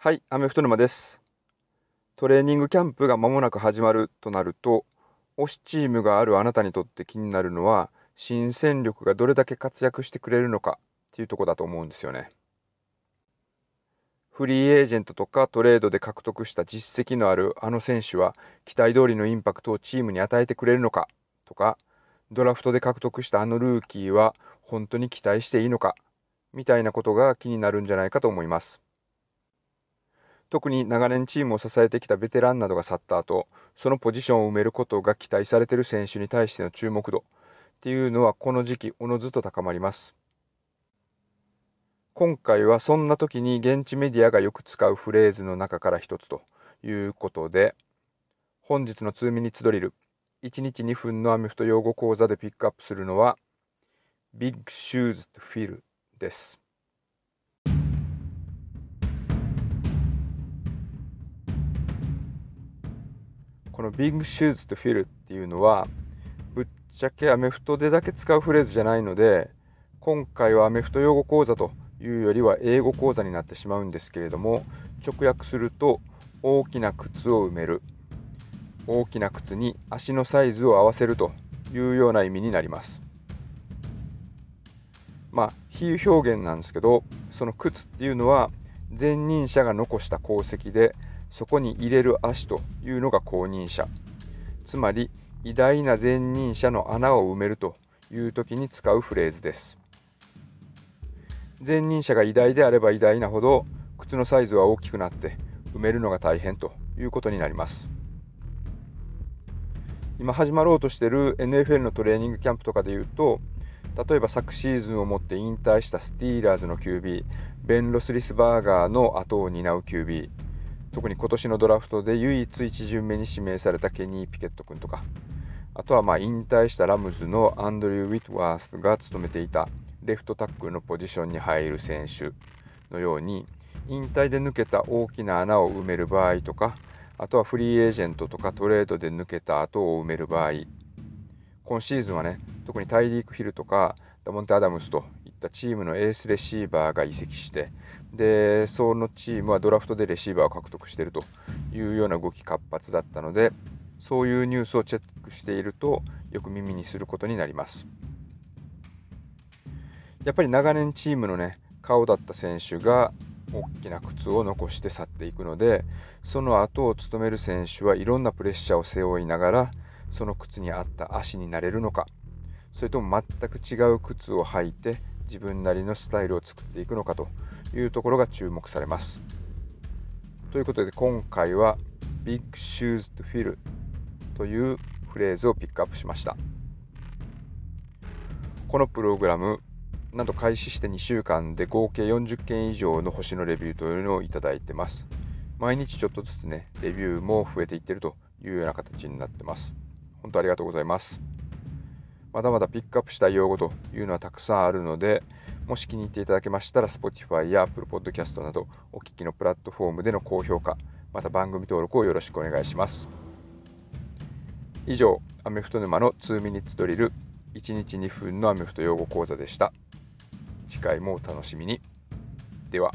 はい、アメフト沼です。トレーニングキャンプが間もなく始まるとなると、推しチームがあるあなたにとって気になるのは、新戦力がどれだけ活躍してくれるのかっていうとこだと思うんですよね。フリーエージェントとかトレードで獲得した実績のあるあの選手は期待通りのインパクトをチームに与えてくれるのかとか、ドラフトで獲得したあのルーキーは本当に期待していいのかみたいなことが気になるんじゃないかと思います。特に長年チームを支えてきたベテランなどが去った後、そのポジションを埋めることが期待されている選手に対しての注目度っていうのはこの時期おのずと高まります。今回はそんな時に現地メディアがよく使うフレーズの中から一つということで、本日の2ミニッツドリル、1日2分のアメフト用語講座でピックアップするのは、Big Shoes to Fill です。この Big Shoes to Fill っていうのは、ぶっちゃけアメフトでだけ使うフレーズじゃないので、今回はアメフト用語講座というよりは英語講座になってしまうんですけれども、直訳すると、大きな靴を埋める。大きな靴に足のサイズを合わせるというような意味になります。まあ、比喩表現なんですけど、その靴っていうのは前任者が残した功績で、そこに入れる足というのが後任者。つまり、偉大な前任者の穴を埋めるという時に使うフレーズです。前任者が偉大であれば偉大なほど、靴のサイズは大きくなって埋めるのが大変ということになります。今始まろうとしている NFL のトレーニングキャンプとかでいうと、例えば昨シーズンをもって引退したスティーラーズの QB、ベン・ロスリスバーガーの後を担う QB、特に今年のドラフトで唯一1巡目に指名されたケニー・ピケット君とか、あとはまあ引退したラムズのアンドリュー・ウィットワースが務めていたレフトタックルのポジションに入る選手のように、引退で抜けた大きな穴を埋める場合とか、あとはフリーエージェントとかトレードで抜けた後を埋める場合、今シーズンはね、特にタイリーク・ヒルとかダモンテ・アダムスとったチームのエースレシーバーが移籍して、で、そのチームはドラフトでレシーバーを獲得しているというような動き活発だったので、そういうニュースをチェックしていると、よく耳にすることになります。やっぱり長年チームのね、顔だった選手が大きな靴を残して去っていくので、その後を務める選手はいろんなプレッシャーを背負いながら、その靴に合った足になれるのか、それとも全く違う靴を履いて自分なりのスタイルを作っていくのかというところが注目されます。ということで今回は Big Shoes to Fill というフレーズをピックアップしました。このプログラム、なんと開始して2週間で合計40件以上の星のレビューというのをいただいてます。毎日ちょっとずつね、レビューも増えていってるというような形になってます。本当ありがとうございます。まだまだピックアップしたい用語というのはたくさんあるので、もし気に入っていただけましたら、Spotify や Apple Podcast などお聞きのプラットフォームでの高評価、また番組登録をよろしくお願いします。以上、アメフト沼の2ミニッツドリル、1日2分のアメフト用語講座でした。次回もお楽しみに。では。